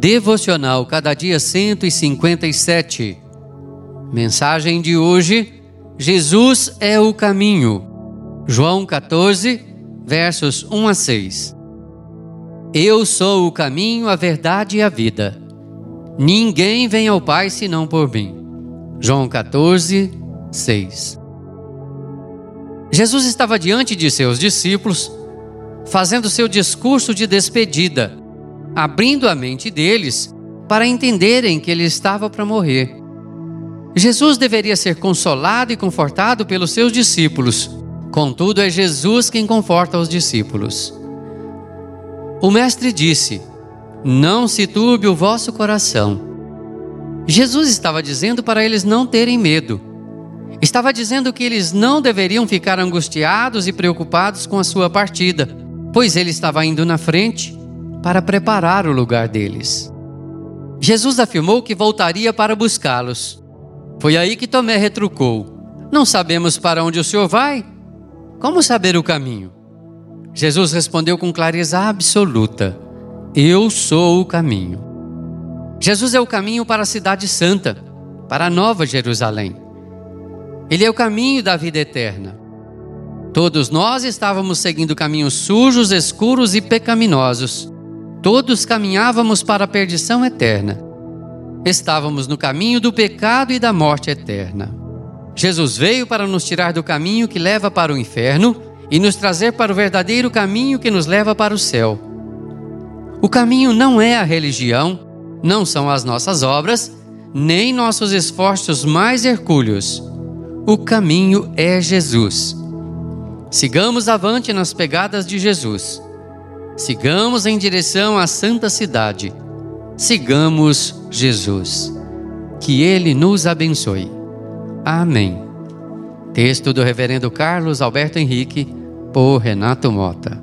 Devocional Cada Dia 157. Mensagem de hoje: Jesus é o caminho. João 14, versos 1 a 6. Eu sou o caminho, a verdade e a vida. Ninguém vem ao Pai senão por mim. João 14, 6. Jesus estava diante de seus discípulos, fazendo seu discurso de despedida abrindo a mente deles para entenderem que ele estava para morrer. Jesus deveria ser consolado e confortado pelos seus discípulos, contudo, é Jesus quem conforta os discípulos. O Mestre disse: Não se turbe o vosso coração. Jesus estava dizendo para eles não terem medo. Estava dizendo que eles não deveriam ficar angustiados e preocupados com a sua partida, pois ele estava indo na frente para preparar o lugar deles. Jesus afirmou que voltaria para buscá-los. Foi aí que Tomé retrucou: Não sabemos para onde o senhor vai? Como saber o caminho? Jesus respondeu com clareza absoluta: Eu sou o caminho. Jesus é o caminho para a Cidade Santa, para a Nova Jerusalém. Ele é o caminho da vida eterna. Todos nós estávamos seguindo caminhos sujos, escuros e pecaminosos. Todos caminhávamos para a perdição eterna. Estávamos no caminho do pecado e da morte eterna. Jesus veio para nos tirar do caminho que leva para o inferno e nos trazer para o verdadeiro caminho que nos leva para o céu. O caminho não é a religião, não são as nossas obras, nem nossos esforços mais hercúleos. O caminho é Jesus. Sigamos avante nas pegadas de Jesus. Sigamos em direção à santa cidade. Sigamos Jesus. Que Ele nos abençoe. Amém. Texto do Reverendo Carlos Alberto Henrique, por Renato Mota.